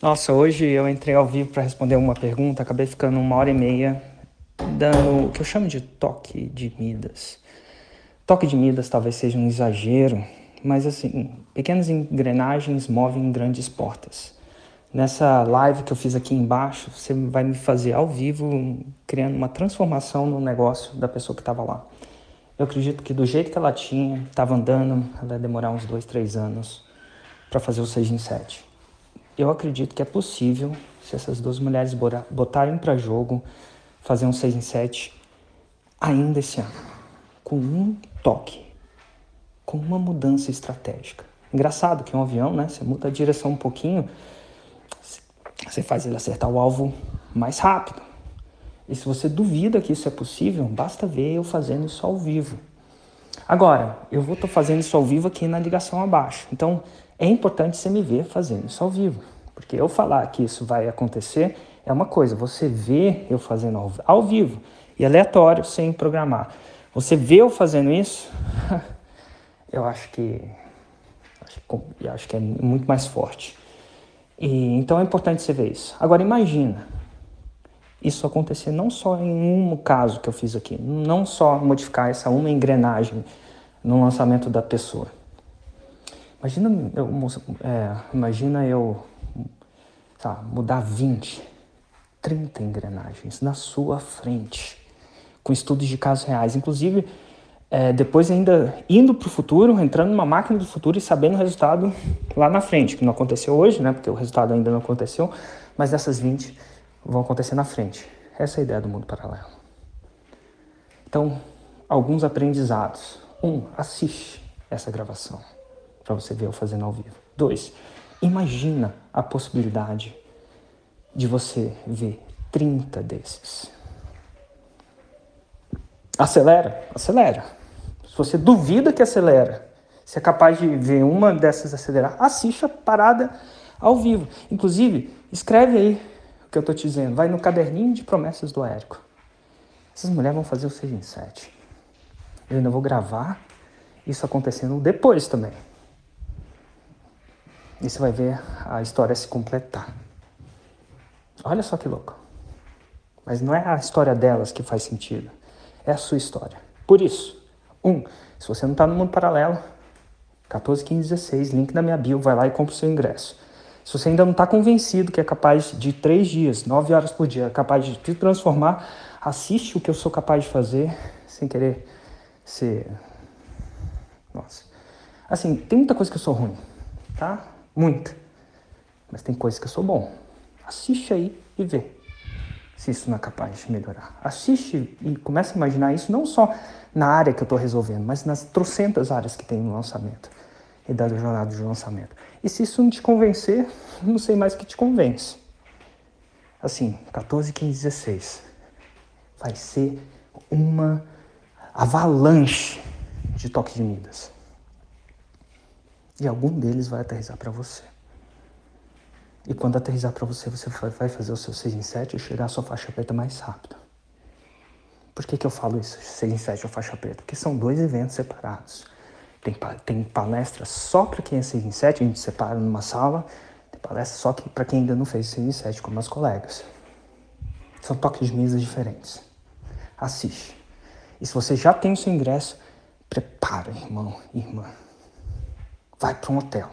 Nossa, hoje eu entrei ao vivo para responder uma pergunta, acabei ficando uma hora e meia dando o que eu chamo de toque de Midas. Toque de Midas talvez seja um exagero, mas assim, pequenas engrenagens movem grandes portas. Nessa live que eu fiz aqui embaixo, você vai me fazer ao vivo, criando uma transformação no negócio da pessoa que estava lá. Eu acredito que do jeito que ela tinha, estava andando, ela ia demorar uns dois, três anos para fazer o 6 em 7 eu acredito que é possível, se essas duas mulheres botarem para jogo, fazer um 6 em 7 ainda esse ano, com um toque, com uma mudança estratégica. Engraçado que um avião, né? Você muda a direção um pouquinho, você faz ele acertar o alvo mais rápido. E se você duvida que isso é possível, basta ver eu fazendo isso ao vivo. Agora, eu vou estar fazendo isso ao vivo aqui na ligação abaixo. Então, é importante você me ver fazendo isso ao vivo. Porque eu falar que isso vai acontecer é uma coisa, você vê eu fazendo ao, ao vivo e aleatório, sem programar. Você vê eu fazendo isso, eu acho que, que, acho que é muito mais forte. E, então é importante você ver isso. Agora imagina isso acontecer não só em um caso que eu fiz aqui, não só modificar essa uma engrenagem no lançamento da pessoa. Imagina eu, é, imagina eu mudar 20, 30 engrenagens na sua frente, com estudos de casos reais. Inclusive, é, depois ainda indo para o futuro, entrando numa máquina do futuro e sabendo o resultado lá na frente, que não aconteceu hoje, né, porque o resultado ainda não aconteceu, mas dessas 20 vão acontecer na frente. Essa é a ideia do mundo paralelo. Então, alguns aprendizados. Um, assiste essa gravação para você ver eu fazendo ao vivo. Dois, imagina a possibilidade de você ver 30 desses. Acelera, acelera. Se você duvida que acelera, se é capaz de ver uma dessas acelerar, assista a parada ao vivo. Inclusive, escreve aí o que eu estou te dizendo. Vai no caderninho de promessas do Érico. Essas mulheres vão fazer o 6 em 7. Eu ainda vou gravar isso acontecendo depois também. E você vai ver a história se completar. Olha só que louco. Mas não é a história delas que faz sentido, é a sua história. Por isso, um, se você não está no mundo paralelo, 14, 15, 16, link na minha bio, vai lá e compra o seu ingresso. Se você ainda não está convencido que é capaz de três dias, nove horas por dia, capaz de te transformar, assiste o que eu sou capaz de fazer sem querer ser. Nossa. Assim, tem muita coisa que eu sou ruim, tá? Muita. Mas tem coisas que eu sou bom. Assiste aí e vê se isso não é capaz de melhorar. Assiste e começa a imaginar isso não só na área que eu estou resolvendo, mas nas trocentas áreas que tem no lançamento e da jornada de lançamento. E se isso não te convencer, não sei mais o que te convence. Assim, 14, 15, 16. Vai ser uma avalanche de toque de Midas. E algum deles vai aterrizar para você. E quando aterrizar para você, você vai fazer o seu 6 em 7 e chegar à sua faixa preta mais rápido. Por que, que eu falo isso, 6 em 7 ou faixa preta? Porque são dois eventos separados. Tem, tem palestra só para quem é 6 em 7, a gente separa numa sala. Tem palestra só para quem ainda não fez 6 em 7, como meus colegas. São toques de mesa diferentes. Assiste. E se você já tem o seu ingresso, prepara, irmão, irmã vai para um hotel.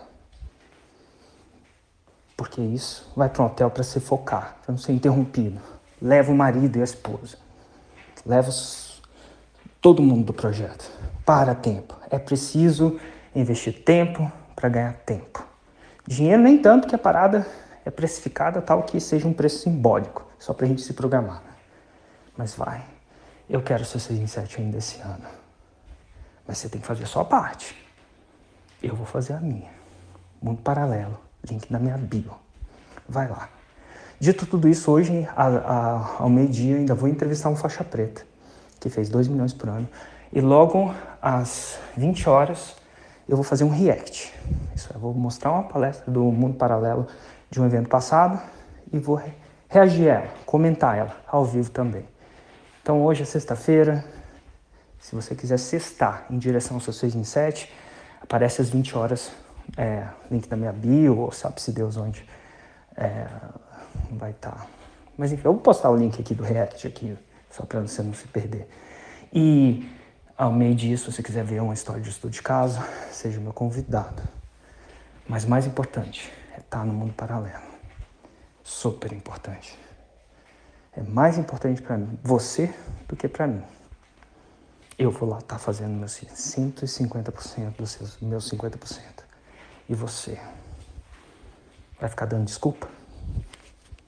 Porque isso, vai para um hotel para se focar, para não ser interrompido. Leva o marido e a esposa. Leva todo mundo do projeto. Para tempo. É preciso investir tempo para ganhar tempo. Dinheiro nem tanto que a parada é precificada tal que seja um preço simbólico, só para a gente se programar. Mas vai. Eu quero ser 6 em 7 ainda esse ano. Mas você tem que fazer a sua parte. Eu vou fazer a minha. Mundo paralelo. Link na minha bio. Vai lá. Dito tudo isso, hoje, a, a, ao meio-dia, ainda vou entrevistar um faixa preta, que fez 2 milhões por ano. E logo às 20 horas, eu vou fazer um react. Isso é, vou mostrar uma palestra do Mundo Paralelo de um evento passado e vou reagir a ela, comentar ela ao vivo também. Então hoje é sexta-feira. Se você quiser sextar em direção ao seu 6 em 7, aparece às 20 horas, é, link da minha bio, ou sabe-se Deus onde. É, vai estar. Tá. Mas enfim, eu vou postar o link aqui do React aqui, só para você não se perder. E ao meio disso, se você quiser ver uma história de estudo de caso, seja meu convidado. Mas mais importante é estar tá no mundo paralelo. Super importante. É mais importante para você do que para mim. Eu vou lá estar tá fazendo meus 150% dos meus 50%. E você? Vai ficar dando desculpa?